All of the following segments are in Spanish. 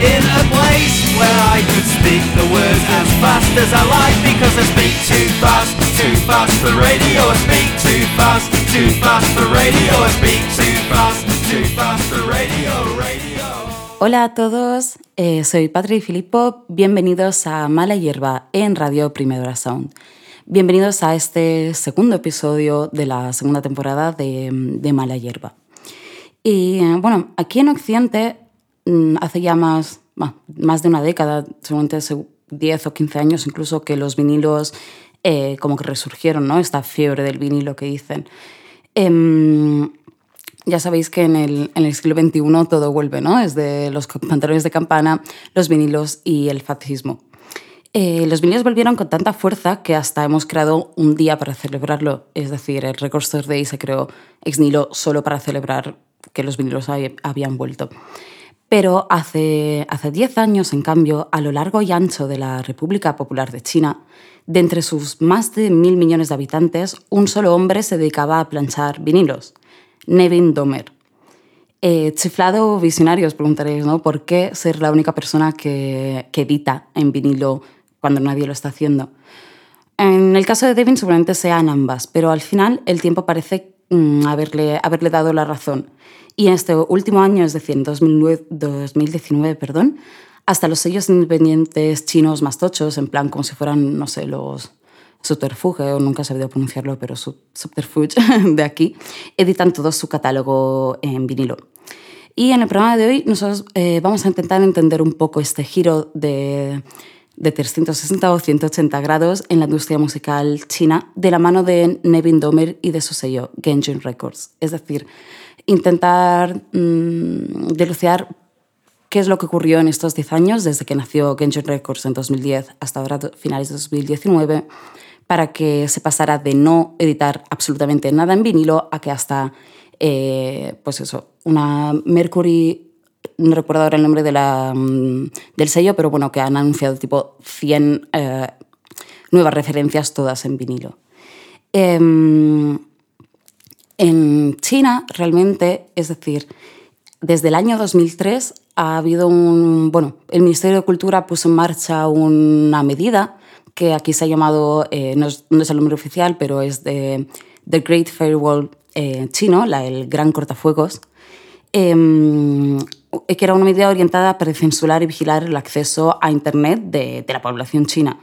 in a place where I could speak the words as fast as I like because I speak too fast, too fast for radio. I speak too fast, too fast for radio. I speak too fast, too fast for radio, radio. Hola a todos, eh, soy Patri Filippo, bienvenidos a Mala Hierba en Radio Primavera Sound. Bienvenidos a este segundo episodio de la segunda temporada de, de Mala Hierba. Y eh, bueno, aquí en Occidente hace ya más, más de una década, seguramente 10 o 15 años incluso, que los vinilos eh, como que resurgieron, ¿no? Esta fiebre del vinilo que dicen. Em, ya sabéis que en el, en el, siglo XXI todo vuelve, ¿no? Desde los pantalones de campana, los vinilos y el fascismo. Eh, los vinilos volvieron con tanta fuerza que hasta hemos creado un día para celebrarlo. Es decir, el Record Store Day se creó ex nihilo solo para celebrar que los vinilos habían vuelto. Pero hace, hace 10 años, en cambio, a lo largo y ancho de la República Popular de China, de entre sus más de mil millones de habitantes, un solo hombre se dedicaba a planchar vinilos, Nevin Domer. Eh, chiflado visionario, os preguntaréis, ¿no? ¿Por qué ser la única persona que, que edita en vinilo cuando nadie lo está haciendo? En el caso de Devin seguramente sean ambas, pero al final el tiempo parece mm, haberle, haberle dado la razón. Y en este último año, es decir, en 2009, 2019, perdón, hasta los sellos independientes chinos más tochos, en plan como si fueran, no sé, los Subterfuge, o nunca he sabido pronunciarlo, pero Subterfuge de aquí, editan todo su catálogo en vinilo. Y en el programa de hoy nosotros eh, vamos a intentar entender un poco este giro de, de 360 o 180 grados en la industria musical china de la mano de Nevin Domer y de su sello Genjin Records. Es decir, intentar mmm, qué es lo que ocurrió en estos 10 años, desde que nació Genjin Records en 2010 hasta ahora, finales de 2019, para que se pasara de no editar absolutamente nada en vinilo a que hasta, eh, pues eso, una Mercury no recuerdo ahora el nombre de la, mm, del sello, pero bueno, que han anunciado tipo 100 eh, nuevas referencias todas en vinilo. Eh, en China, realmente, es decir, desde el año 2003 ha habido un... Bueno, el Ministerio de Cultura puso en marcha una medida que aquí se ha llamado, eh, no, es, no, es, el nombre oficial, pero es de The Great Firewall eh, chino, la, el Gran Cortafuegos, eh, que era una medida orientada para censurar y vigilar el acceso a Internet de, de la población china.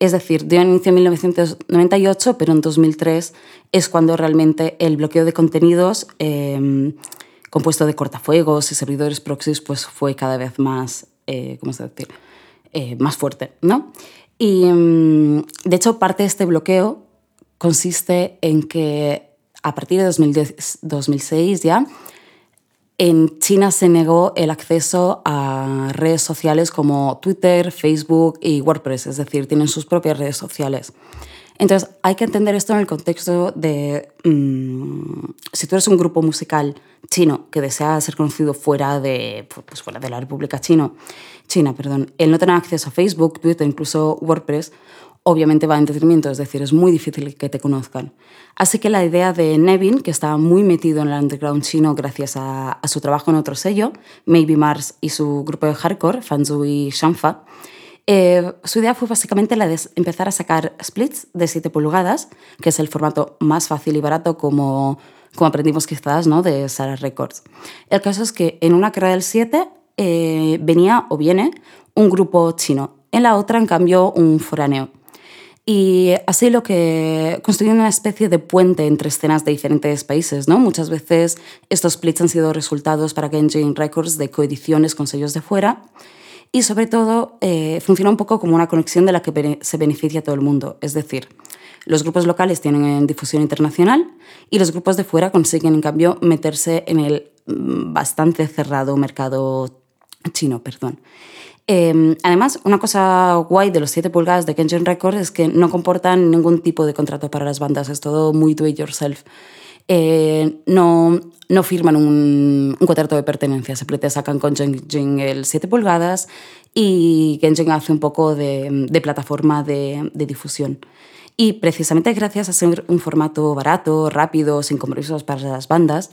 Es decir, dio inicio en 1998, pero en 2003 es cuando realmente el bloqueo de contenidos eh, compuesto de cortafuegos y servidores proxies pues fue cada vez más, eh, ¿cómo se? Eh, más fuerte, ¿no? Y mm, de hecho parte de este bloqueo consiste en que a partir de 2010, 2006 ya en China se negó el acceso a redes sociales como Twitter, Facebook y WordPress, es decir, tienen sus propias redes sociales. Entonces, hay que entender esto en el contexto de mmm, si tú eres un grupo musical chino que desea ser conocido fuera de, pues, fuera de la República Chino, China, perdón, el no tener acceso a Facebook, Twitter, incluso WordPress, obviamente va en detrimento, es decir, es muy difícil que te conozcan. Así que la idea de Nevin, que estaba muy metido en el underground chino gracias a, su trabajo en otro sello, Maybe Mars y su grupo de hardcore, Fanzu y Shanfa, eh, su idea fue básicamente la de empezar a sacar splits de 7 pulgadas, que es el formato más fácil y barato como, como aprendimos quizás ¿no? de Sarah Records. El caso es que en una carrera del 7 eh, venía o viene un grupo chino, en la otra en cambio un foráneo. Y así lo que construye una especie de puente entre escenas de diferentes países. ¿no? Muchas veces estos splits han sido resultados para Genjin Records de coediciones con sellos de fuera y sobre todo eh, funciona un poco como una conexión de la que se beneficia todo el mundo. Es decir, los grupos locales tienen difusión internacional y los grupos de fuera consiguen en cambio meterse en el mm, bastante cerrado mercado chino. Perdón. Em, además, una cosa guay de los 7 pulgadas de Kenshin Records es que no comportan ningún tipo de contrato para las bandas, es todo muy do it yourself. Eh, no, no firman un, un, contrato de pertenencia, simplemente sacan con Genjin el 7 pulgadas y Genjin hace un poco de, de plataforma de, de, difusión. Y precisamente gracias a ser un formato barato, rápido, sin compromisos para las bandas,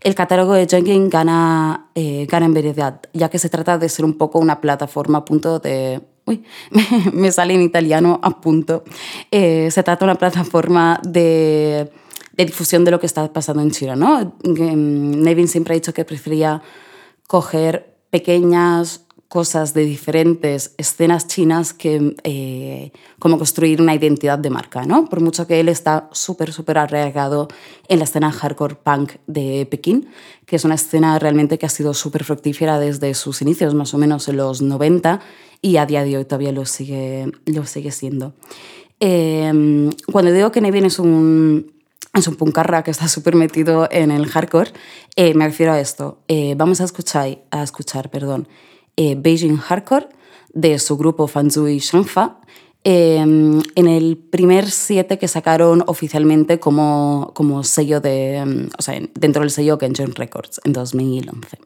el catálogo de Jenkins gana, eh, gana en veredad, ya que se trata de ser un poco una plataforma a punto de... Uy, me sale en italiano a punto. Eh, se trata de una plataforma de, de, difusión de lo que está pasando en China. ¿no? Nevin siempre ha dicho que prefería coger pequeñas cosas de diferentes escenas chinas que eh, como construir una identidad de marca, ¿no? Por mucho que él está súper, súper arraigado en la escena hardcore punk de Pekín, que es una escena realmente que ha sido súper fructífera desde sus inicios, más o menos en los 90, y a día de hoy todavía lo sigue, lo sigue siendo. Eh, cuando digo que Nevin es un, es un punkarra que está súper metido en el hardcore, eh, me refiero a esto. Eh, vamos a escuchar, a escuchar perdón, eh, Beijing Hardcore de su grupo Fanzui Shanfa eh, en el primer 7 que sacaron oficialmente como, como sello de, o sea, dentro del sello Kenjun Records en 2011.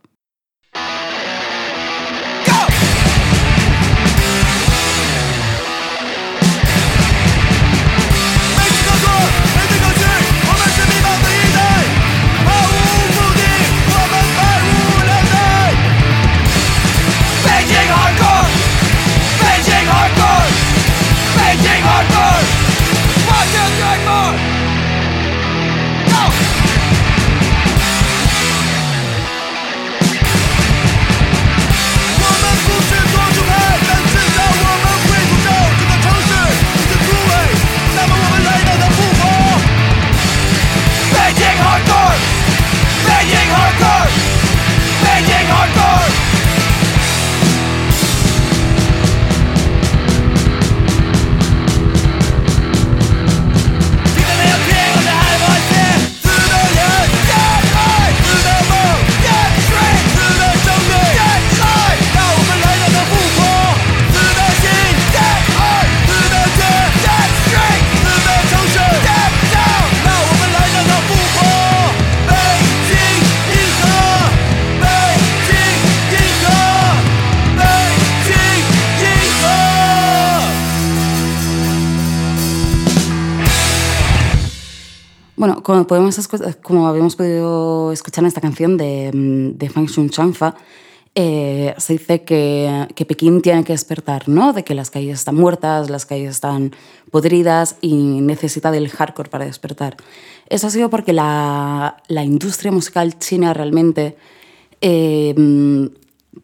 Como, podemos, como habíamos podido escuchar en esta canción de, de Fang Shun Chanfa, eh, se dice que, que, Pekín tiene que despertar, ¿no? De que las calles están muertas, las calles están podridas y necesita del hardcore para despertar. Eso ha sido porque la, la industria musical china realmente eh,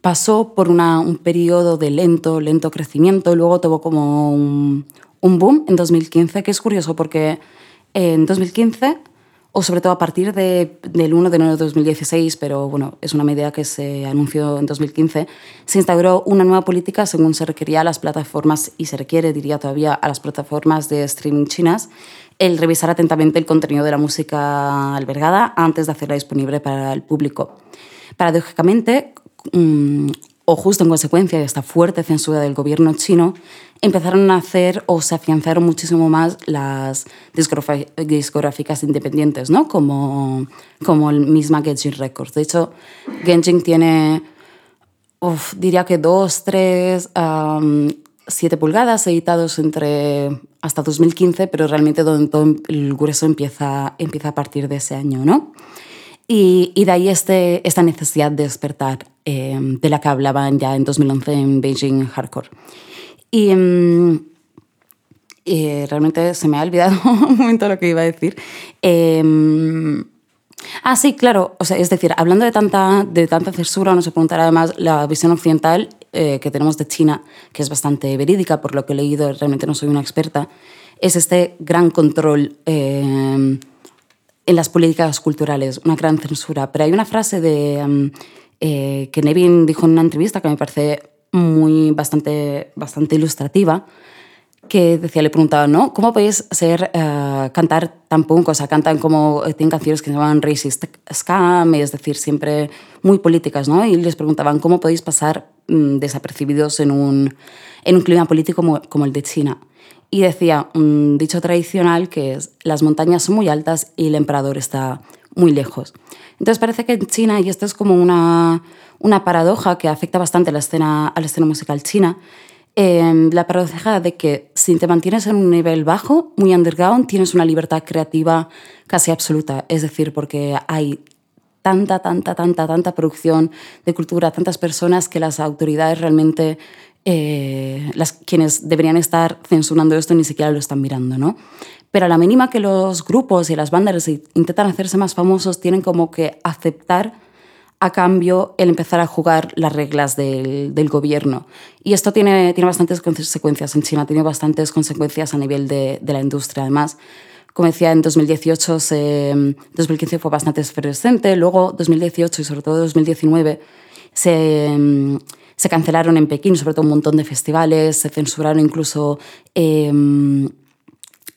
pasó por una, un periodo de lento, lento crecimiento, y luego tuvo como un, un boom en 2015, que es curioso porque en 2015, o sobre todo a partir de, del 1 de enero de 2016, pero bueno, es una medida que se anunció en 2015, se instauró una nueva política según se requería a las plataformas, y se requiere, diría todavía, a las plataformas de streaming chinas, el revisar atentamente el contenido de la música albergada antes de hacerla disponible para el público. Paradójicamente, mmm, o justo en consecuencia de esta fuerte censura del gobierno chino, empezaron a hacer o se afianzaron muchísimo más las discográficas independientes, ¿no? como, como el misma Genshin Records. De hecho, Genshin tiene, uf, diría que dos, tres, um, siete pulgadas editados entre hasta 2015, pero realmente todo el grueso empieza, empieza a partir de ese año. ¿no? Y, y, de ahí este, esta necesidad de despertar eh, de la que hablaban ya en 2011 en Beijing Hardcore. Y, eh, realmente se me ha olvidado un momento lo que iba a decir. Eh, ah, sí, claro. O sea, es decir, hablando de tanta, de tanta censura, uno se preguntará además la visión occidental eh, que tenemos de China, que es bastante verídica, por lo que he leído, realmente no soy una experta, es este gran control eh, en las políticas culturales, una gran censura. Pero hay una frase de, um, eh, que Nevin dijo en una entrevista que me parece muy bastante, bastante ilustrativa, que decía, le preguntaba, ¿no? ¿Cómo podéis ser, uh, cantar tan punk? O sea, cantan como, tienen canciones que se llaman racist scam, es decir, siempre muy políticas, ¿no? Y les preguntaban, ¿cómo podéis pasar mm, desapercibidos en un, en un clima político como, como, el de China. Y decía un dicho tradicional que es, las montañas son muy altas y el emperador está muy lejos. Entonces parece que en China, y esto es como una, una paradoja que afecta bastante a la escena, a la musical china, eh, la paradoja de que si te mantienes en un nivel bajo, muy underground, tienes una libertad creativa casi absoluta. Es decir, porque hay tanta, tanta, tanta, tanta producción de cultura, tantas personas que las autoridades realmente, eh, las, quienes deberían estar censurando esto, ni siquiera lo están mirando, ¿no? Pero a la mínima que los grupos y las bandas intentan hacerse más famosos, tienen como que aceptar a cambio el empezar a jugar las reglas del, del, gobierno. Y esto tiene, tiene bastantes consecuencias en China, tiene bastantes consecuencias a nivel de, de la industria. Además, como decía, en 2018, se, 2015 fue bastante efervescente, luego 2018 y sobre todo 2019 se, se cancelaron en Pekín, sobre todo un montón de festivales, se censuraron incluso eh,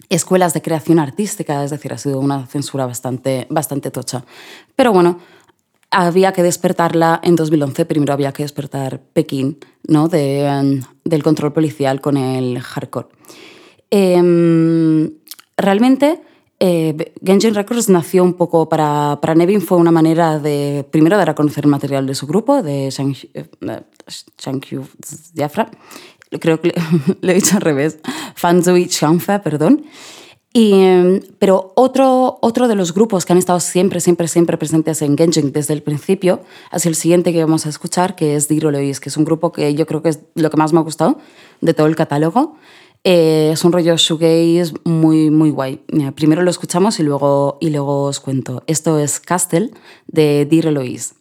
escuelas de creación artística, es decir, ha sido una censura bastante, bastante tocha. Pero bueno, había que despertarla en 2011, primero había que despertar Pekín ¿no? de, del control policial con el hardcore. Eh, realmente eh, Records nació un poco para, para Nevin, fue una manera de, primero, dar a conocer el material de su grupo, de Shangyu Diafra, creo que lo he dicho al revés, Fanzui Chanfa, perdón. Y, pero otro, otro de los grupos que han estado siempre, siempre, siempre presentes en Genjin desde el principio ha sido el siguiente que vamos a escuchar, que es Diro Lois, que es un grupo que yo creo que es lo que más me ha gustado de todo el catálogo. Eh, es un rollo shoegaze muy, muy guay. Primero lo escuchamos y luego, y luego os cuento. Esto es Castle de Dear Eloise.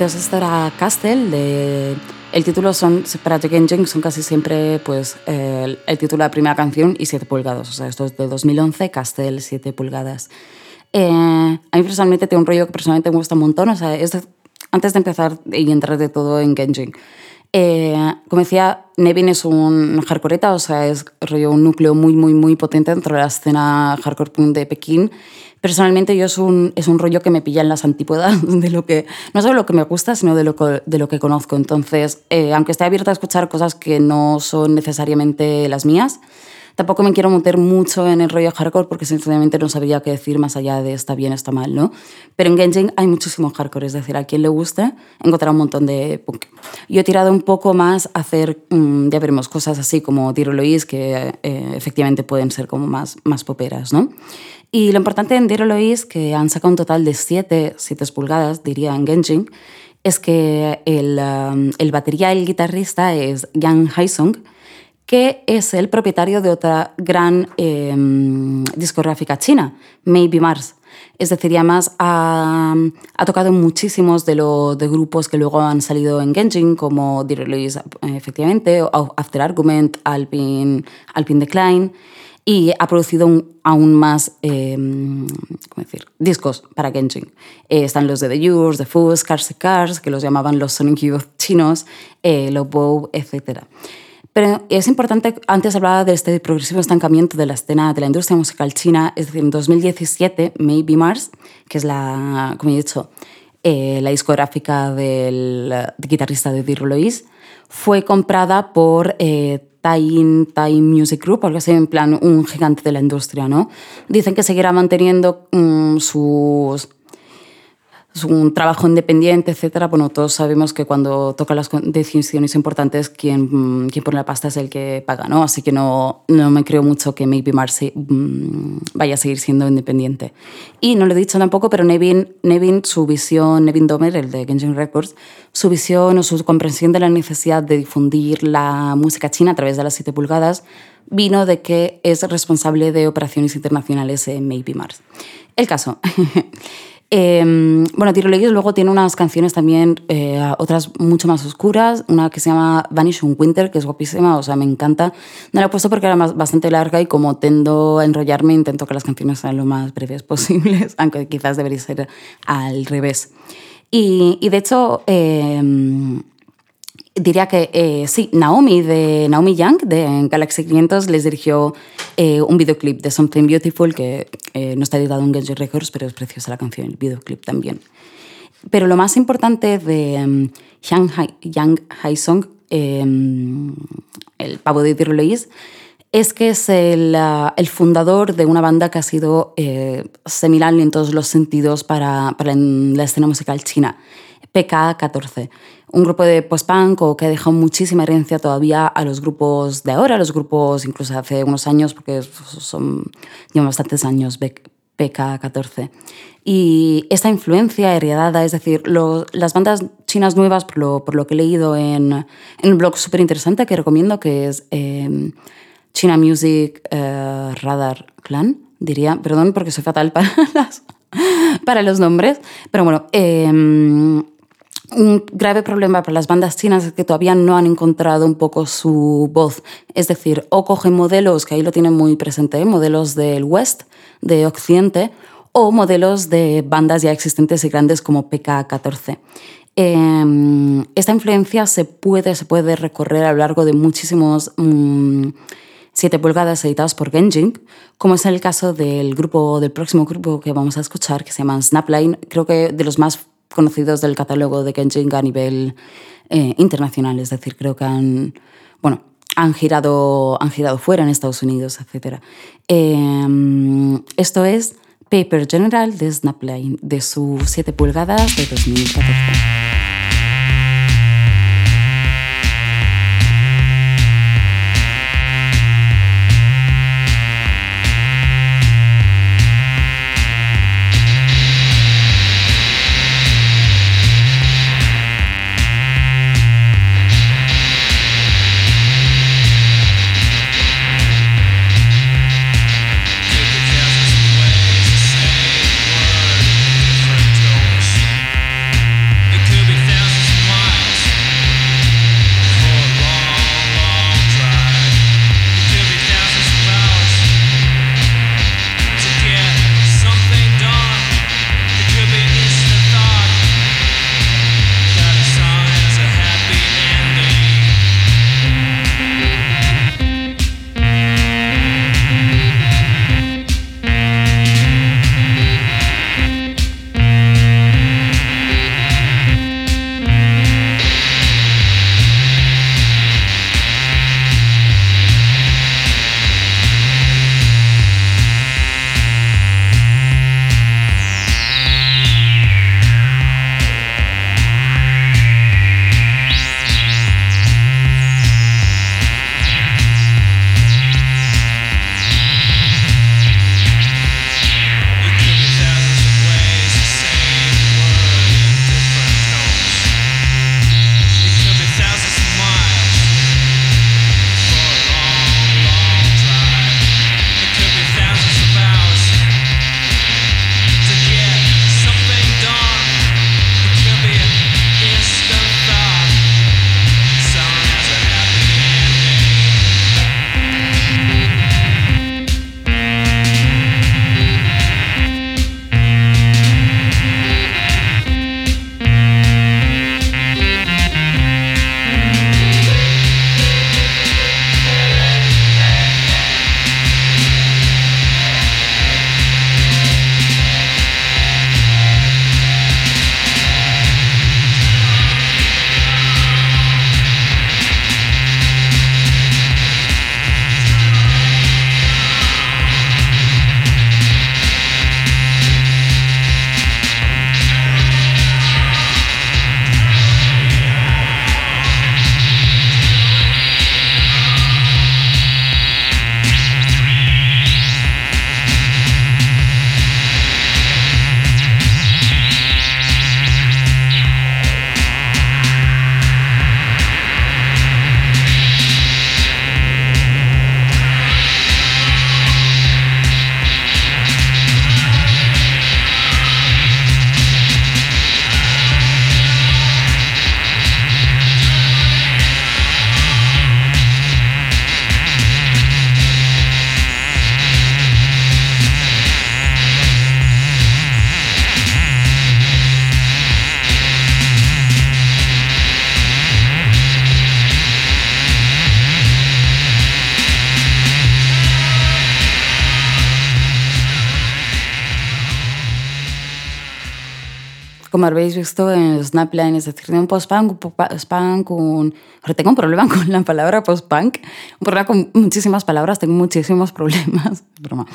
Entonces esto era Castle, de, el título son, para Jeng son casi siempre pues, el, el, título de la primera canción y 7 pulgadas, o sea, esto es de 2011, Castle 7 pulgadas. Eh, a mí personalmente tengo un rollo que personalmente me gusta un montón. O sea, antes de empezar y entrar de todo en Genjin, eh, como decía, Nevin es un hardcoreta, o sea, es rollo un núcleo muy, muy, muy potente dentro de la escena hardcore punk de Pekín. Personalmente yo es un, es un rollo que me pilla en las antípodas de lo que, no solo lo que me gusta, sino de lo, de lo que conozco. Entonces, eh, aunque esté abierta a escuchar cosas que no son necesariamente las mías, Tampoco me quiero meter mucho en el rollo hardcore porque sinceramente no sabía qué decir más allá de está bien, está mal, ¿no? Pero en Genjin hay muchísimo hardcore, es decir, a quien le guste encontrará un montón de punk. Yo he tirado un poco más a hacer, mm, ya veremos, cosas así como Tiro Lois, que eh, efectivamente pueden ser como más, más poperas, ¿no? Y lo importante en Tiro Lois, que han sacado un total de 7, 7 pulgadas, diría en Genjin, es que el, um, el batería el guitarrista es Yang Haisung, que es el propietario de otra gran em, discográfica china, Maybe Mars. Es decir, además ha, ha tocado muchísimos de los de grupos que luego han salido en Genjin, como Dear Release, efectivamente, After Argument, Alpine, Alpine Decline, y ha producido aún más em, ¿cómo decir? discos para Genjin. Eh, están los de The Yours, The Fools, Cars Cars, que los llamaban los Sonic Youth chinos, eh, los Bow, etc. Pero es importante, antes hablaba de este progresivo estancamiento de la escena de la industria musical china, es decir, en 2017, Maybe Mars, que es la, como he dicho, eh, la discográfica del guitarrista de Dear Lois, fue comprada por eh, Time, Music Group, algo así, en plan un gigante de la industria, ¿no? Dicen que seguirá manteniendo mm, sus un trabajo independiente, etcétera. Bueno, todos sabemos que cuando toca las decisiones importantes, quien, quien pone la pasta es el que paga, ¿no? Así que no, no me creo mucho que Maybe Marcy mm, vaya a seguir siendo independiente. Y no lo he dicho tampoco, pero Nevin, Nevin, su visión, Nevin Domer, el de Genjin Records, su visión o su comprensión de la necesidad de difundir la música china a través de las 7 pulgadas vino de que es responsable de operaciones internacionales en Maybe Mars. El caso. Eh, bueno, Tiroleguis luego tiene unas canciones también, eh, otras mucho más oscuras, una que se llama Vanishing Winter, que es guapísima, o sea, me encanta. No la he puesto porque era más, bastante larga y como tendo a enrollarme, intento que las canciones sean lo más breves posibles, aunque quizás debería ser al revés. Y, y de hecho, eh, diría que eh, sí, Naomi de Naomi Young de Galaxy 500 les dirigió eh, un videoclip de Something Beautiful que eh, no está editado en Genji Records, pero es preciosa la canción, el videoclip también. Pero lo más importante de um, Yang Haisong, um, el pavo de Tirolais, es que es el, uh, el, fundador de una banda que ha sido seminal en todos los sentidos para, para la escena musical china, PK14 un grupo de post-punk que ha dejado muchísima herencia todavía a los grupos de ahora, a los grupos incluso hace unos años, porque son, llevan bastantes años, PK14. Y esta influencia heredada, es decir, las bandas chinas nuevas, por lo, por lo, que he leído en, en un blog súper interesante que recomiendo, que es em, China Music eh, Radar Clan, diría, perdón porque soy fatal para, las, para los nombres, pero bueno, eh, un grave problema para las bandas chinas es que todavía no han encontrado un poco su voz. Es decir, o cogen modelos, que ahí lo tienen muy presente, ¿eh? modelos del West, de Occidente, o modelos de bandas ya existentes y grandes como PK-14. Em, esta influencia se puede, se puede recorrer a lo largo de muchísimos 7 mm, pulgadas editados por Genjin, como es el caso del grupo, del próximo grupo que vamos a escuchar, que se llama Snapline, creo que de los más conocidos del catálogo de Kenjing a nivel eh, internacional, es decir, creo que han, bueno, han girado, han girado fuera en Estados Unidos, etc. Em, esto es Paper General de Snapline, de sus 7 pulgadas de 2014. Como habéis visto en Snapline, es decir, de un post-punk, un post-punk, un... Tengo un problema con la palabra post-punk, un problema con muchísimas palabras, tengo muchísimos problemas, broma.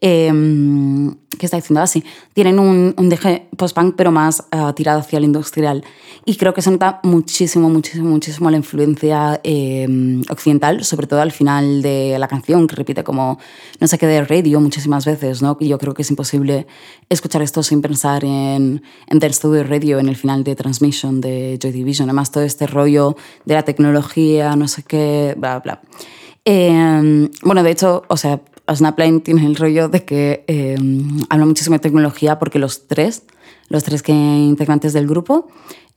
Eh, ¿Qué está diciendo así? Tienen un, un deje post-punk, pero más uh, tirado hacia el industrial. Y creo que se nota muchísimo, muchísimo, muchísimo la influencia eh, occidental, sobre todo al final de la canción, que repite como no sé qué de radio muchísimas veces, ¿no? Y yo creo que es imposible escuchar esto sin pensar en, en The Studio Radio, en el final de Transmission de Joy Division. Además, todo este rollo de la tecnología, no sé qué, bla, bla. Eh, bueno, de hecho, o sea, Snapline tiene el rollo de que eh, habla muchísimo de tecnología porque los tres, los tres que integrantes del grupo,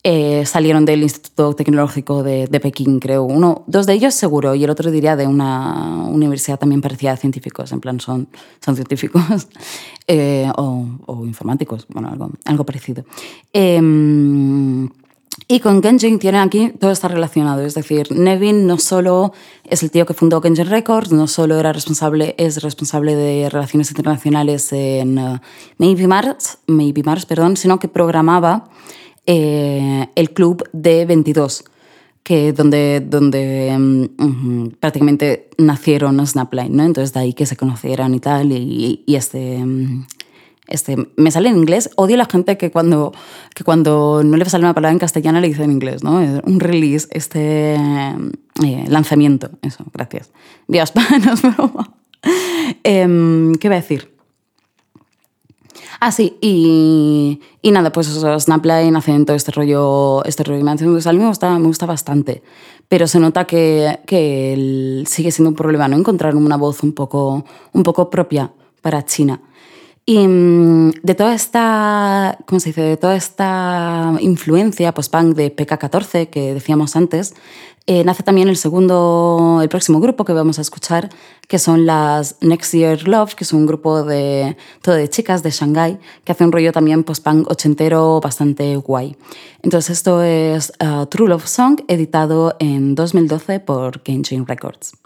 eh, salieron del Instituto Tecnológico de, de, Pekín, creo. Uno, dos de ellos seguro, y el otro diría de una universidad también parecida a científicos, en plan son, son científicos eh, o, o, informáticos, bueno, algo, algo parecido. Eh, y con Genjin tiene aquí todo está relacionado, es decir, Nevin no solo es el tío que fundó Genjin Records, no solo era responsable, es responsable de relaciones internacionales en uh, Maybe Mars, Maybe Mars, perdón, sino que programaba eh, el club de 22, que donde, donde um, prácticamente nacieron Snapline, ¿no? Entonces de ahí que se conocieran y tal, y, este... Um, este, me sale en inglés, odio a la gente que cuando, que cuando no le sale una palabra en castellano le dice en inglés, ¿no? Un release, este eh, lanzamiento, eso, gracias. Dios, panos, broma. eh, ¿Qué voy a decir? Ah, sí, y, y nada, pues eso, Snapline todo este rollo, este rollo. a mí me gusta, me gusta bastante, pero se nota que, que sigue siendo un problema, ¿no? Encontrar una voz un poco, un poco propia para China. Y mm, de toda esta, ¿cómo se dice? De toda esta influencia post-punk de PK14 que decíamos antes, eh, nace también el segundo, el próximo grupo que vamos a escuchar, que son las Next Year Love, que es un grupo de todo de chicas de Shanghai que hace un rollo también post-punk ochentero bastante guay. Entonces esto es uh, True Love Song, editado en 2012 por Genjin Records.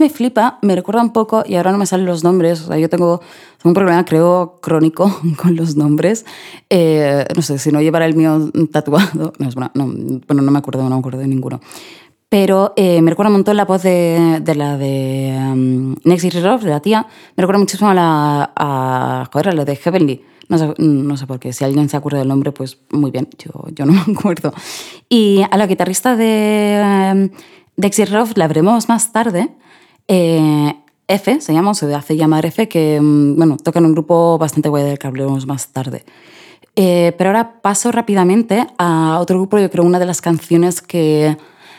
Me flipa, me recuerda un poco, y ahora no me salen los nombres, yo tengo un problema, creo, crónico con los nombres. Eh, no sé, si no llevara el mío tatuado, no, es bueno, no, bueno, no me acuerdo, no me acuerdo de ninguno. pero eh, me recuerda un montón la voz de, la de um, Next de la tía, me recuerda muchísimo a la, a, joder, la de Heavenly. No sé, no sé por qué, si alguien se acuerda del nombre, pues muy bien, yo, yo no me acuerdo. Y a la guitarrista de, um, de la veremos más tarde. Eh, F, se llama, se hace llamar F, que mm, bueno, toca en un grupo bastante guay del que hablaremos más tarde. Eh, pero ahora paso rápidamente a otro grupo, yo creo una de las canciones que,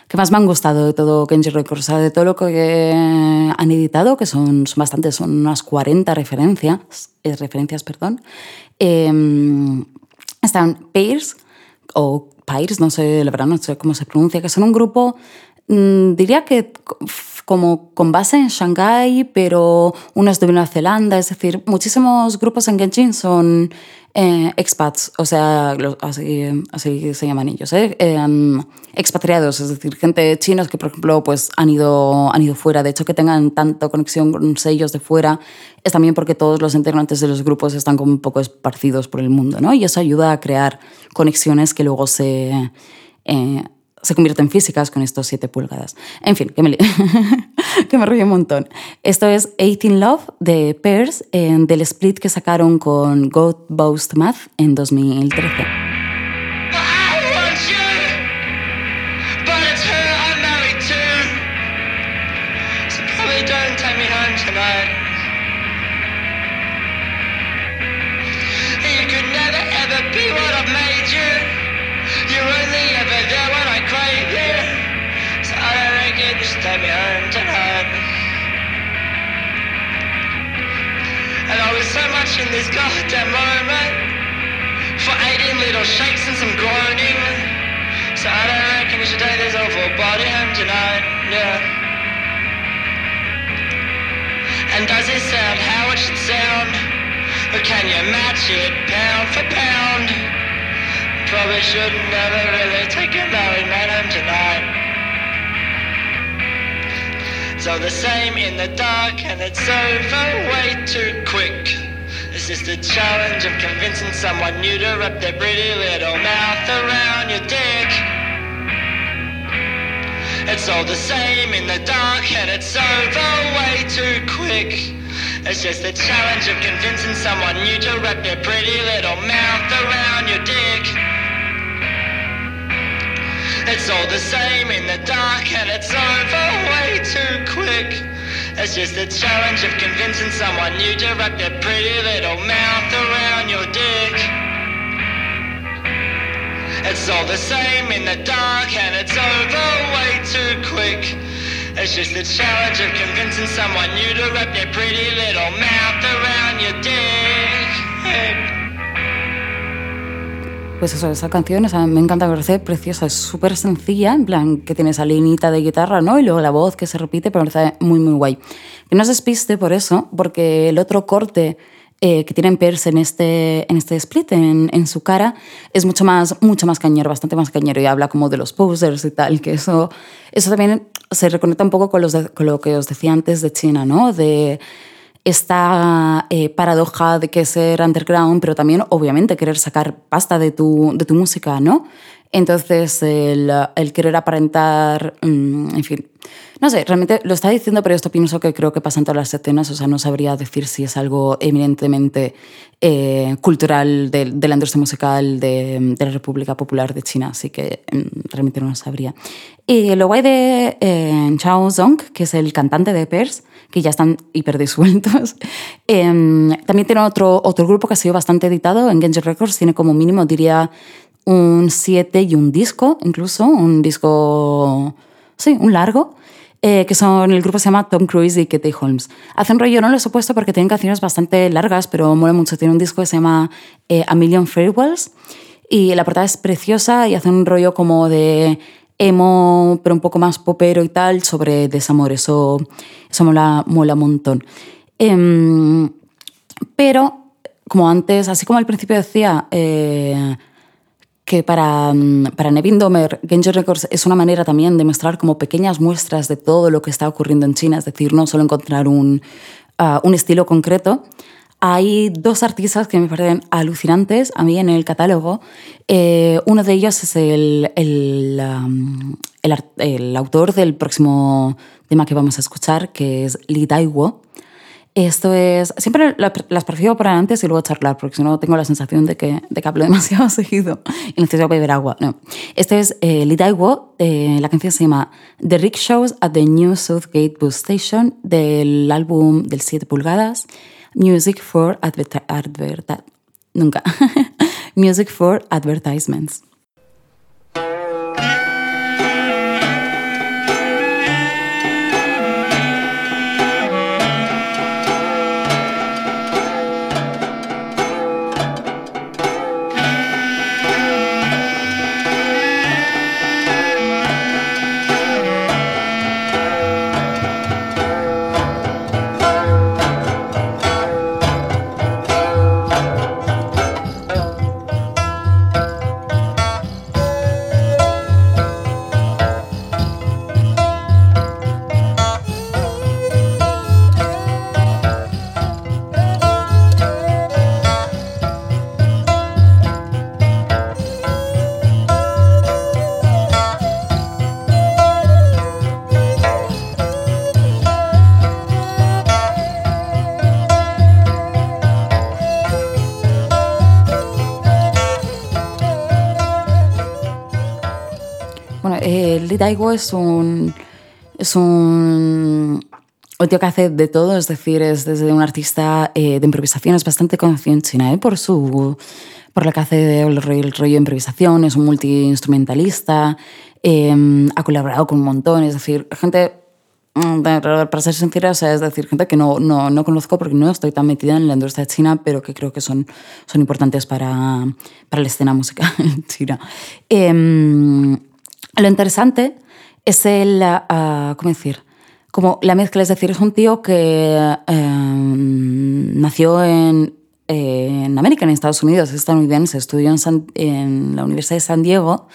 que más me han gustado de todo Kenji Records, de todo lo que han editado, que son, son bastantes, son unas 40 referencias, eh, referencias perdón. Em, están Pears, o Pairs, no sé, la verdad no sé cómo se pronuncia, que son un grupo, diría que como con base en Shanghái, pero unos de Nueva Zelanda, es decir, muchísimos grupos en Genshin son eh, expats, o sea, así, así, se llaman ellos, ¿eh? Em, expatriados, es decir, gente chinos que, por ejemplo, pues han ido, han ido fuera. De hecho, que tengan tanta conexión con sellos de fuera es también porque todos los integrantes de los grupos están como un poco esparcidos por el mundo, ¿no? Y eso ayuda a crear conexiones que luego se... Eh, se convierten físicas con estos 7 pulgadas. En fin, que me, que me río un montón. Esto es 18 Love de Pairs, del split que sacaron con God Boast Math en 2013. Take me home tonight. And I was so much in this goddamn moment for 18 little shakes and some groaning. So I don't reckon you should take this awful body home tonight. Yeah. And does it sound how it should sound? Or can you match it pound for pound? Probably should never really take a married man home tonight. It's all the same in the dark and it's over way too quick. It's just a challenge of convincing someone new to wrap their pretty little mouth around your dick. It's all the same in the dark and it's over way too quick. It's just a challenge of convincing someone new to wrap their pretty little mouth around your dick. It's all the same in the dark and it's over way too quick. It's just a challenge of convincing someone new to wrap their pretty little mouth around your dick. It's all the same in the dark and it's over way too quick. It's just a challenge of convincing someone new to wrap their pretty little mouth around your dick. Pues eso, esa canción me encanta, me parece preciosa, es súper sencilla, en plan que tiene esa linita de guitarra, ¿no? Y luego la voz que se repite, pero me parece muy, muy guay. Que no se despiste por eso, porque el otro corte eh, que tienen Pierce en este, en este split, en, en, su cara, es mucho más, mucho más cañero, bastante más cañero, y habla como de los posers y tal, que eso, eso también se reconecta un poco con, los con lo que os decía antes de China, ¿no? De esta eh, paradoja de que ser underground, pero también obviamente querer sacar pasta de tu, de tu música, ¿no? Entonces, el, el querer aparentar, mm, en fin, no sé, realmente lo está diciendo, pero esto pienso que creo que pasa en todas las escenas, o sea, no sabría decir si es algo eminentemente eh, cultural de, de, la industria musical de, de, la República Popular de China, así que mm, realmente no lo sabría. Y lo guay de eh, Chao Zong, que es el cantante de Pers, que ya están hiper disueltos, em, también tiene otro, otro grupo que ha sido bastante editado en Genji Records, tiene como mínimo, diría, un 7 y un disco, incluso, un disco, sí, un largo, eh, que son, el grupo se llama Tom Cruise y Katie Holmes. Hacen rollo, no lo he puesto porque tienen canciones bastante largas, pero mola mucho. Tiene un disco que se llama eh, A Million Farewells y la portada es preciosa y hacen un rollo como de emo, pero un poco más popero y tal, sobre desamor. Eso, eso mola, mola un montón. Em, pero, como antes, así como al principio decía, eh, que para, mm, para Nevin Domer, Genji Records es una manera también de mostrar como pequeñas muestras de todo lo que está ocurriendo en China, es decir, no solo encontrar un, ah, un estilo concreto. hay dos artistas que me parecen alucinantes a mí en el catálogo. Eh, uno de ellos es el, el, el, el, autor del próximo tema que vamos a escuchar, que es Lee Daiwo. Esto es. Siempre las prefiero para antes y luego charlar, porque si no tengo la sensación de que, de que hablo demasiado seguido y necesito beber agua. No. Este es eh, Lee Daiwo. Eh, la canción se llama The Rickshaws at the New Southgate Bus Station, del álbum del 7 pulgadas. Music for Advertisements. Nunca. Music for Advertisements. Daigo es un, es un, tío que hace de todo, es decir, es desde un artista eh, de improvisación, es bastante conocido en China ¿eh? por su por lo que hace el rollo, el rollo de improvisación, es un multiinstrumentalista, eh, ha colaborado con un montón, es decir, gente, mm, para ser sincera, o sea, es decir, gente que no, no, no, conozco porque no estoy tan metida en la industria china, pero que creo que son, son importantes para, para la escena musical china. Eh, lo interesante es el, uh, ¿cómo decir? Como la mezcla, es decir, es un tío que um, nació en, en, América, en Estados Unidos, es estadounidense, estudió en, San, en, la Universidad de San Diego,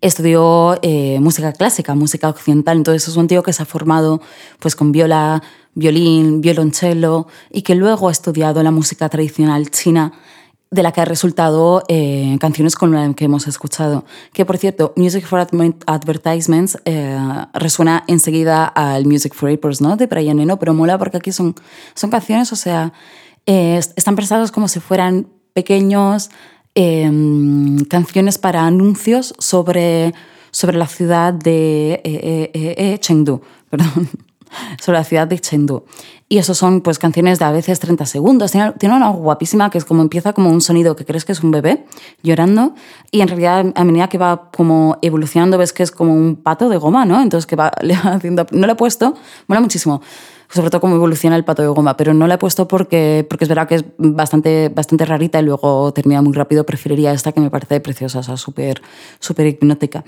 estudió eh, música clásica, música occidental, entonces es un tío que se ha formado pues, con viola, violín, violonchelo y que luego ha estudiado la música tradicional china de la que ha resultado eh, canciones como la que hemos escuchado. Que por cierto, Music for Advertisements eh, resuena enseguida al Music for Apers, ¿no? De Brian Eno, pero mola porque aquí son, son canciones, o sea, eh, están pensadas como si fueran pequeños em, canciones para anuncios sobre, sobre la ciudad de Chengdu, perdón, sobre la ciudad de Chengdu. Y eso son pues canciones de a veces 30 segundos. Tiene, tiene, una guapísima que es como empieza como un sonido que crees que es un bebé llorando y en realidad a medida que va como evolucionando ves que es como un pato de goma, ¿no? Entonces que va, le va haciendo... No lo he puesto, mola muchísimo sobre todo cómo evoluciona el pato de goma, pero no la he puesto porque, porque es verdad que es bastante, bastante rarita y luego termina muy rápido. Preferiría esta que me parece preciosa, o sea, súper hipnótica.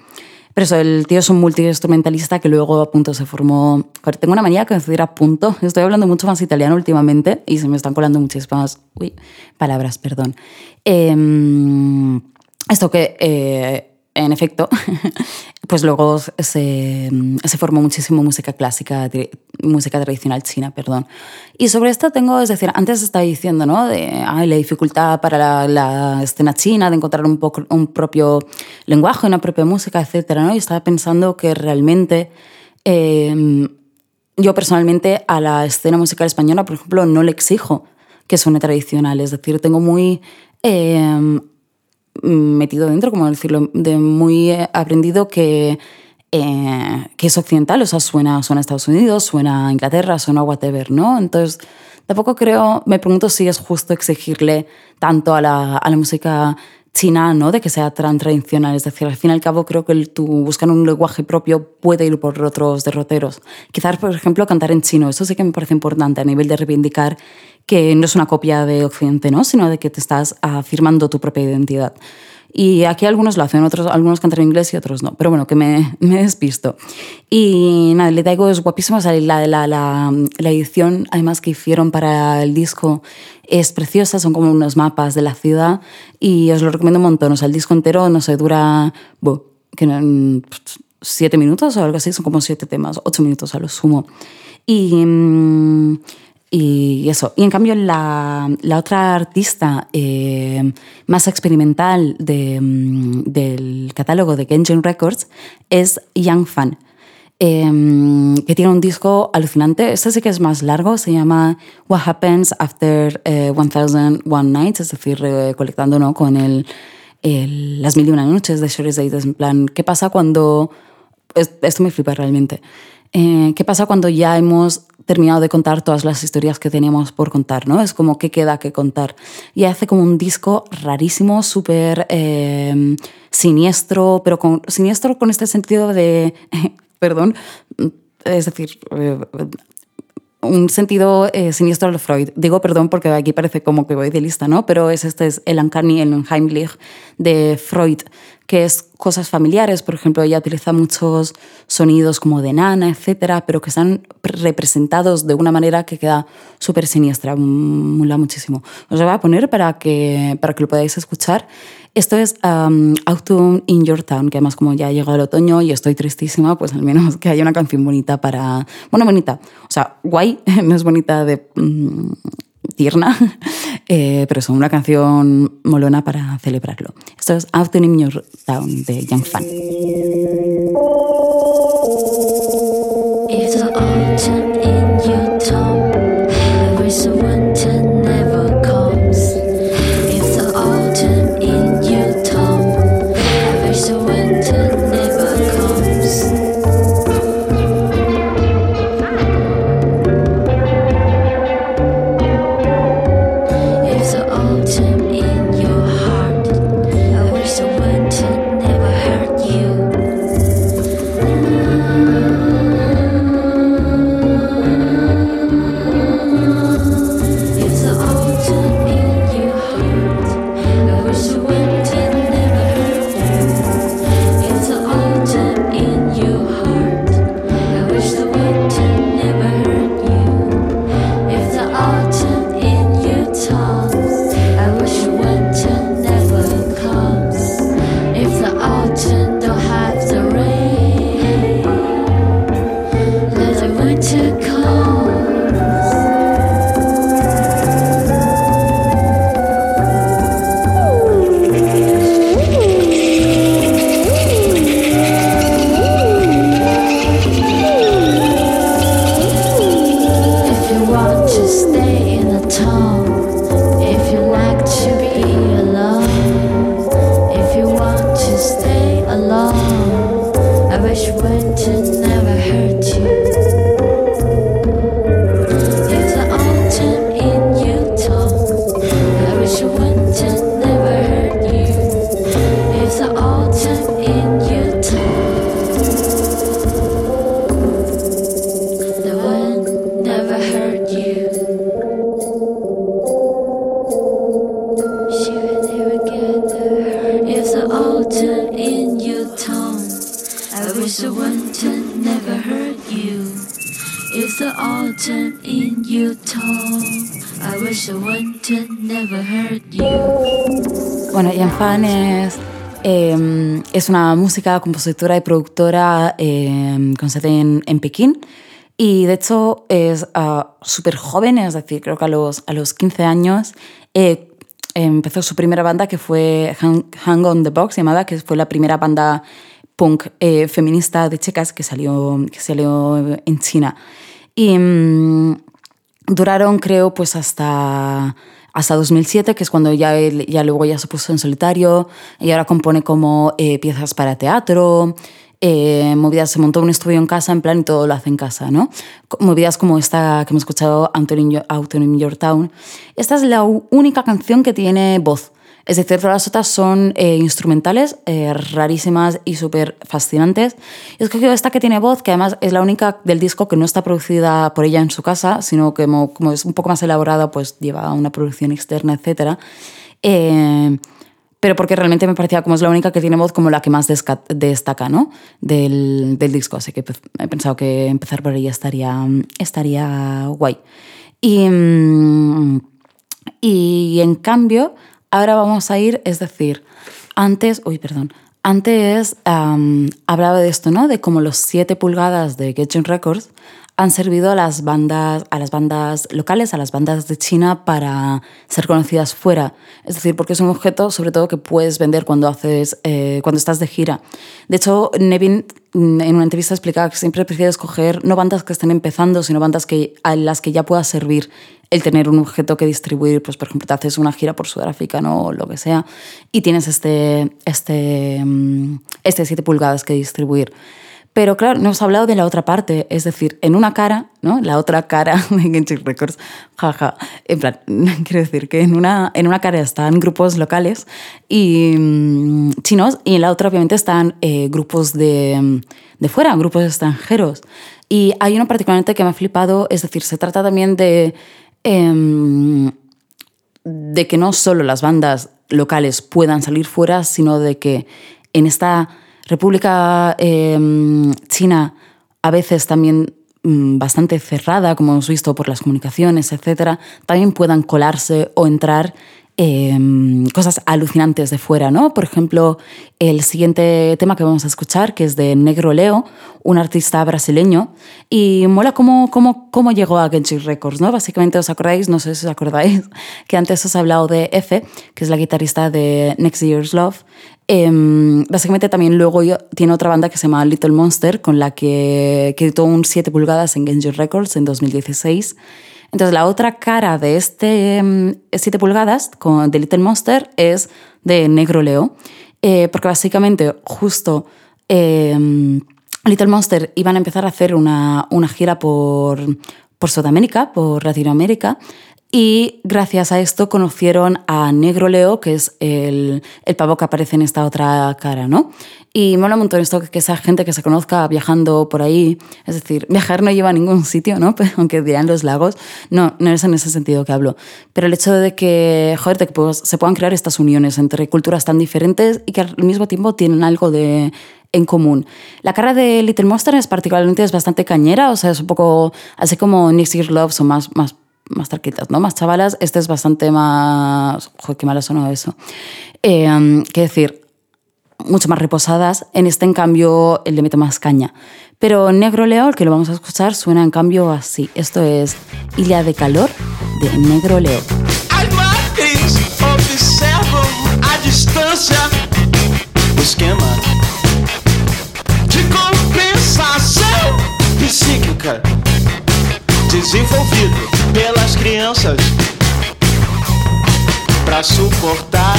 Pero eso, el tío es un multiinstrumentalista que luego a punto se formó... tengo una manía que decir a punto. Estoy hablando mucho más italiano últimamente y se me están colando muchísimas uy, palabras, perdón. Eh, esto que eh, en efecto, pues luego se, se, formó muchísimo música clásica, música tradicional china, perdón. Y sobre esto tengo, es decir, antes estaba diciendo, ¿no? De ay, la dificultad para la, la, escena china de encontrar un, poco, un propio lenguaje, una propia música, etcétera, ¿no? Y estaba pensando que realmente eh, yo personalmente a la escena musical española, por ejemplo, no le exijo que suene tradicional, es decir, tengo muy... Eh, metido dentro, como decirlo, de muy eh, aprendido que, eh, que es occidental, o sea, suena, suena a Estados Unidos, suena a Inglaterra, suena a whatever, ¿no? Entonces, tampoco creo, me pregunto si es justo exigirle tanto a la, a la música china, ¿no? De que sea tan tradicional. Es decir, al fin y al cabo creo que tú buscar un lenguaje propio puede ir por otros derroteros. Quizás, por ejemplo, cantar en chino. Eso sí que me parece importante a nivel de reivindicar que no es una copia de Occidente, ¿no? Sino de que te estás afirmando tu propia identidad. Y aquí algunos lo hacen, otros, algunos cantan en inglés y otros no. Pero bueno, que me, me despisto. Y nada, el Daigo es guapísimo. la, la, la, la, edición, además, que hicieron para el disco es preciosa. Son como unos mapas de la ciudad. Y os lo recomiendo un montón. O sea, el disco entero, no sé, dura que, siete minutos o algo así. Son como siete temas, ocho minutos a lo sumo. Y. Y eso. Y en cambio, la, la otra artista eh, más experimental de, mm, del catálogo de Genjin Records es Young Fan, eh, que tiene un disco alucinante. Este sí que es más largo, se llama What Happens After eh, 1001 Nights, es decir, recolectando ¿no? con el, las mil y una noches de Shorty's Days, en plan, ¿qué pasa cuando... Esto me flipa realmente. Eh, ¿Qué pasa cuando ya hemos terminado de contar todas las historias que teníamos por contar, ¿no? Es como qué queda que contar. Y hace como un disco rarísimo, súper eh, siniestro, pero con, siniestro con este sentido de, perdón, es decir, un sentido eh, siniestro de Freud. Digo perdón porque aquí parece como que voy de lista, ¿no? Pero es este es el Uncanny, el Heimlich de Freud, que es cosas familiares. Por ejemplo, ella utiliza muchos sonidos como de nana, etcétera, pero que están representados de una manera que queda súper siniestra. Mola muchísimo. Os lo voy a poner para que, para que lo podáis escuchar. Esto es um, Autumn in Your Town, que además como ya ha llegado el otoño y estoy tristísima, pues al menos que haya una canción bonita para... Bueno, bonita. O sea, guay, no es bonita de... Mm, tierna, eh, pero es una canción molona para celebrarlo. Esto es Autumn in Your Town de Young Fan. You. Bueno, Yan Fan es, una música, compositora y productora eh, con sede en, en Pekín. Y de hecho es uh, súper joven, es decir, creo que a los, a los 15 años eh, empezó su primera banda que fue Hang, Hang on the Box, llamada, que fue la primera banda punk eh, feminista de chicas que salió, que salió en China. Y mm, duraron, creo, pues hasta, hasta 2007, que es cuando ya, ya luego ya se puso en solitario y ahora compone como eh, piezas para teatro, eh, movidas, se montó un estudio en casa, en plan, y todo lo hace en casa, ¿no? Movidas como esta que hemos escuchado, Autumn in Your Town. Esta es la única canción que tiene voz. Es decir, todas las otras son eh, instrumentales, eh, rarísimas y súper fascinantes. Y he escogido esta que tiene voz, que además es la única del disco que no está producida por ella en su casa, sino que como, es un poco más elaborada, pues lleva una producción externa, etc. Eh, pero porque realmente me parecía como es la única que tiene voz como la que más destaca ¿no? del, del disco. Así que he pensado que empezar por ella estaría, estaría guay. Y, y en cambio, ahora vamos a ir, es decir, antes, uy, perdón, antes um, hablaba de esto, ¿no? De como los 7 pulgadas de Getting Records. han servido a las bandas, a las bandas locales, a las bandas de China para ser conocidas fuera. Es decir, porque es un objeto, sobre todo, que puedes vender cuando haces, eh, cuando estás de gira. De hecho, Nevin mm, en una entrevista explicaba que siempre prefiere escoger no bandas que estén empezando, sino bandas que, a las que ya pueda servir el tener un objeto que distribuir. Pues, por ejemplo, te haces una gira por Sudáfrica, ¿no? O lo que sea, y tienes este, este, mm, este 7 pulgadas que distribuir. Pero claro, no hemos hablado de la otra parte, es decir, en una cara, ¿no? La otra cara de Genshik Records, jaja. En plan, quiero decir que en una, en una cara están grupos locales y mm, chinos y en la otra obviamente están eh, grupos de, de fuera, grupos extranjeros. Y hay uno particularmente que me ha flipado, es decir, se trata también de... em, de que no solo las bandas locales puedan salir fuera, sino de que en esta República eh, China a veces también mm, bastante cerrada, como hemos visto por las comunicaciones, etcétera, también puedan colarse o entrar eh, cosas alucinantes de fuera, ¿no? Por ejemplo, el siguiente tema que vamos a escuchar, que es de Negro Leo, un artista brasileño, y mola cómo, cómo, cómo llegó a Genji Records, ¿no? Básicamente os acordáis, no sé si os acordáis, que antes os he hablado de F, que es la guitarrista de Next Year's Love, Em, básicamente también luego tiene otra banda que se llama Little Monster, con la que, que editó un 7 pulgadas en Genji Records en 2016. Entonces la otra cara de este em, 7 pulgadas con, Little Monster es de Negro Leo, eh, porque básicamente justo... em, Little Monster iban a empezar a hacer una, una gira por, por Sudamérica, por Latinoamérica, y gracias a esto conocieron a Negro Leo, que es el, el pavo que aparece en esta otra cara, ¿no? Y mola un montón esto que esa gente que se conozca viajando por ahí, es decir, viajar no lleva a ningún sitio, ¿no? Aunque dirán los lagos, no, no es en ese sentido que hablo. Pero el hecho de que, joder, de que pues, se puedan crear estas uniones entre culturas tan diferentes y que al mismo tiempo tienen algo de en común. La cara de Little Monster es particularmente es bastante cañera, o sea, es un poco así como Next Year's Love son más, más, más tarquitas, ¿no? Más chavalas. Este es bastante más... Joder, qué mal ha sonado eso. Eh, qué decir, mucho más reposadas. En este, en cambio, le mete más caña. Pero Negro el que lo vamos a escuchar, suena en cambio así. Esto es Ilha de Calor de Negro esquema de psíquica pelas crianças para suportar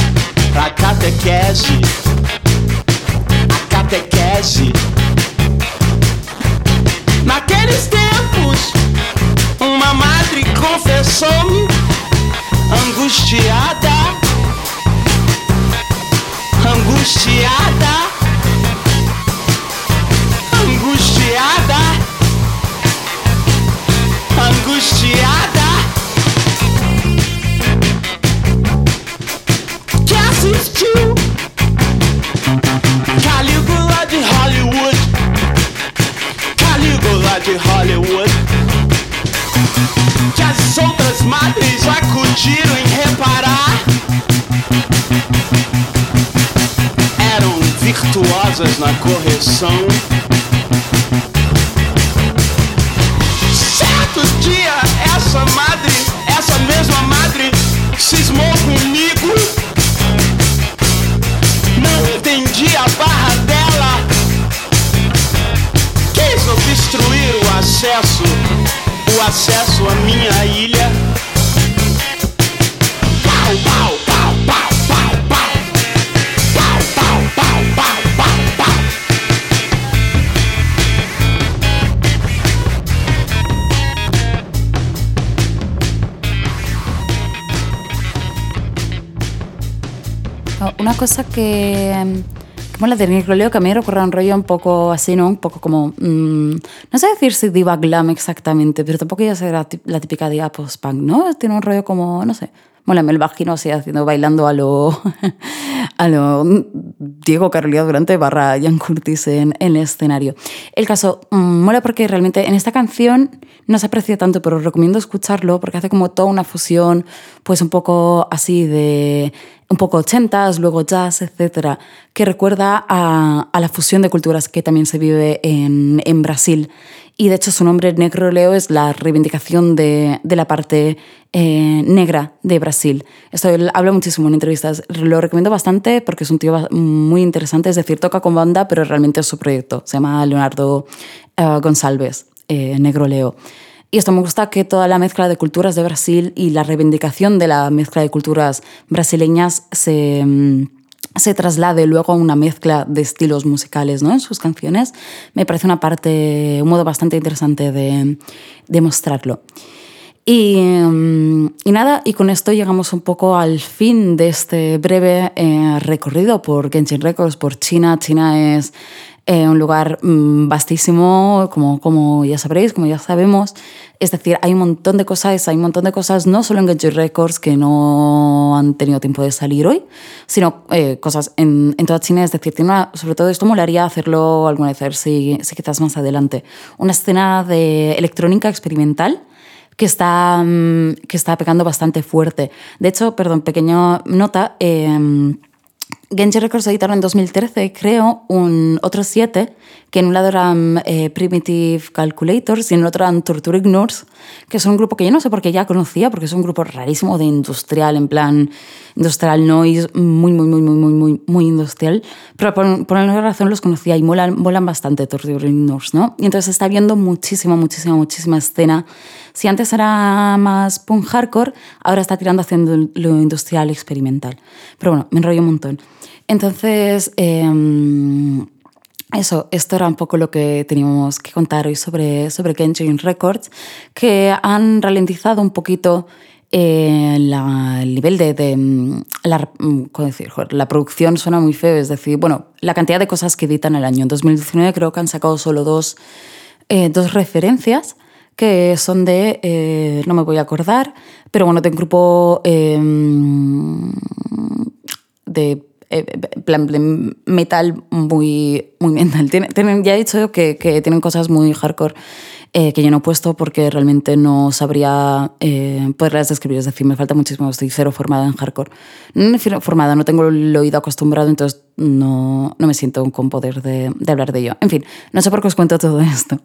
a catequese. A catequese. Naqueles tempos, uma madre confessou-me angustiada, angustiada, angustiada, angustiada. Que assistiu Calígula de Hollywood, Calígula de Hollywood que as outras madres acudiram em reparar. Eram virtuosas na correção. Essa madre, essa mesma madre, cismou comigo. Não entendi a barra dela. Quis obstruir o acesso, o acesso à minha ilha. Pau, pau, Una cosa que, que mola de Negro Leo, que a mí me recuerda un rollo un poco así, ¿no? Un poco como... mm, no sé decir si diva glam exactamente, pero tampoco ya ser la tip- la típica diva post-punk, ¿no? Tiene un rollo como, no sé... Mola, me el vagino así haciendo, bailando a lo... a lo Diego Carolina Durante barra Ian Curtis en, el escenario. El caso mm, mola porque realmente en esta canción no se aprecia tanto, pero recomiendo escucharlo porque hace como toda una fusión, pues un poco así de un poco ochentas, luego jazz, etcétera, que recuerda a, a la fusión de culturas que también se vive en, en Brasil. Y de hecho su nombre Negro Leo es la reivindicación de, de la parte eh, negra de Brasil. Esto él habla muchísimo en entrevistas. Lo recomiendo bastante porque es un tío muy interesante. Es decir, toca con banda, pero realmente es su proyecto. Se llama Leonardo eh, González, eh, Negro Leo. Y esto me gusta que toda la mezcla de culturas de Brasil y la reivindicación de la mezcla de culturas brasileñas se... se traslade luego a una mezcla de estilos musicales ¿no? en sus canciones, me parece una parte, un modo bastante interesante de, de mostrarlo. Y, mm, y nada, y con esto llegamos un poco al fin de este breve eh, recorrido por Genshin Records, por China. China es eh, un lugar mm, vastísimo, como, como ya sabréis, como ya sabemos. Es decir, hay un montón de cosas, hay un montón de cosas, no solo en Genshin Records que no han tenido tiempo de salir hoy, sino eh, cosas en, en toda China. Es decir, sobre todo esto molaría hacerlo alguna vez, si, si quizás más adelante. Una escena de electrónica experimental que está, mm, que está pegando bastante fuerte. De hecho, perdón, pequeña nota, eh, Genji Records editaron en 2013, creo, un otros siete, que en un lado eran eh, Primitive Calculators y en el otro eran Torture Ignores, que es un grupo que yo no sé por qué ya conocía, porque es un grupo rarísimo de industrial, en plan industrial noise, muy, muy, muy, muy, muy, muy, muy industrial. Pero por, por alguna razón los conocía y molan, molan bastante Torture Ignores, ¿no? Y entonces está viendo muchísima, muchísima, muchísima escena. Si antes era más punk hardcore, ahora está tirando haciendo lo industrial experimental. Pero bueno, me enrollo un montón. Entonces, em, eso, esto era un poco lo que teníamos que contar hoy sobre, sobre Genshin Records, que han ralentizado un poquito eh, el nivel de, mm, la, mm, ¿cómo decir? La producción suena muy feo, es decir, bueno, la cantidad de cosas que editan el año. En 2019 creo que han sacado solo dos, eh, dos referencias que son de, eh, no me voy a acordar, pero bueno, de un grupo eh, de eh, plan de metal muy, muy tienen- ya he dicho que, que tienen cosas muy hardcore eh, que yo no he puesto porque realmente no sabría eh, poderlas describir. Es decir, me falta muchísimo, estoy cero formada en hardcore. No me formada, no tengo el oído acostumbrado, entonces no, no me siento con poder de, de hablar de ello. En fin, no sé por qué os cuento todo esto.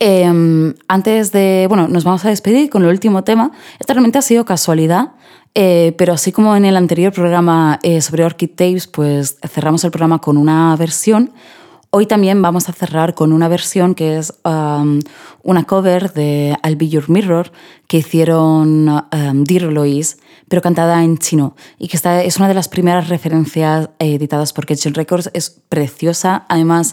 Eh, antes de, bueno, nos vamos a despedir con el último tema. Esto realmente ha sido casualidad. Eh, pero así como en el anterior programa eh, sobre Orchid Tapes, pues cerramos el programa con una versión. Hoy también vamos a cerrar con una versión que es um, una cover de I'll Be Your Mirror que hicieron um, Dear Lois, pero cantada en chino. Y que está, es una de las primeras referencias eh, editadas por Kitchen Records. Es preciosa. Además,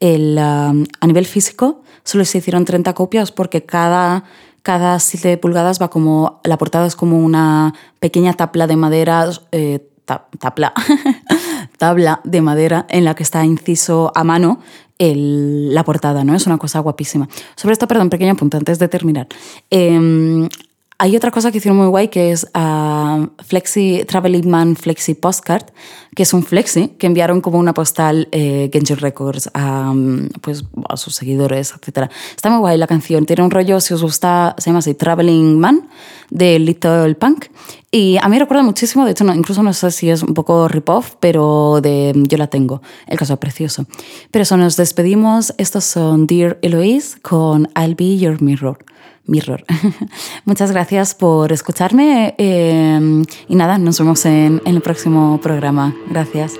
el, um, a nivel físico, solo se hicieron 30 copias porque cada cada 7 pulgadas va como, la portada es como una pequeña tabla de madera, eh, ta- tabla, de madera en la que está inciso a mano la portada, ¿no? Es una cosa guapísima. Sobre esto, perdón, pequeño punto antes de terminar. Eh, hay otra cosa que hicieron muy guay que es ah, Flexi Traveling Man Flexi Postcard, que es un flexi que enviaron como una postal eh, Genshin Records a, mm, pues, a sus seguidores, etc. Está muy guay la canción, tiene un rollo, si os gusta, se llama así Traveling Man de Little Punk. Y a mí recuerda muchísimo, de hecho, no, incluso no sé si es un poco rip-off, pero Yo la tengo, el caso es precioso. Pero eso, nos despedimos. Estos son Dear Eloise con I'll Be Your Mirror. Mirror. Muchas gracias por escucharme eh, y nada, nos vemos en, en el próximo programa. Gracias.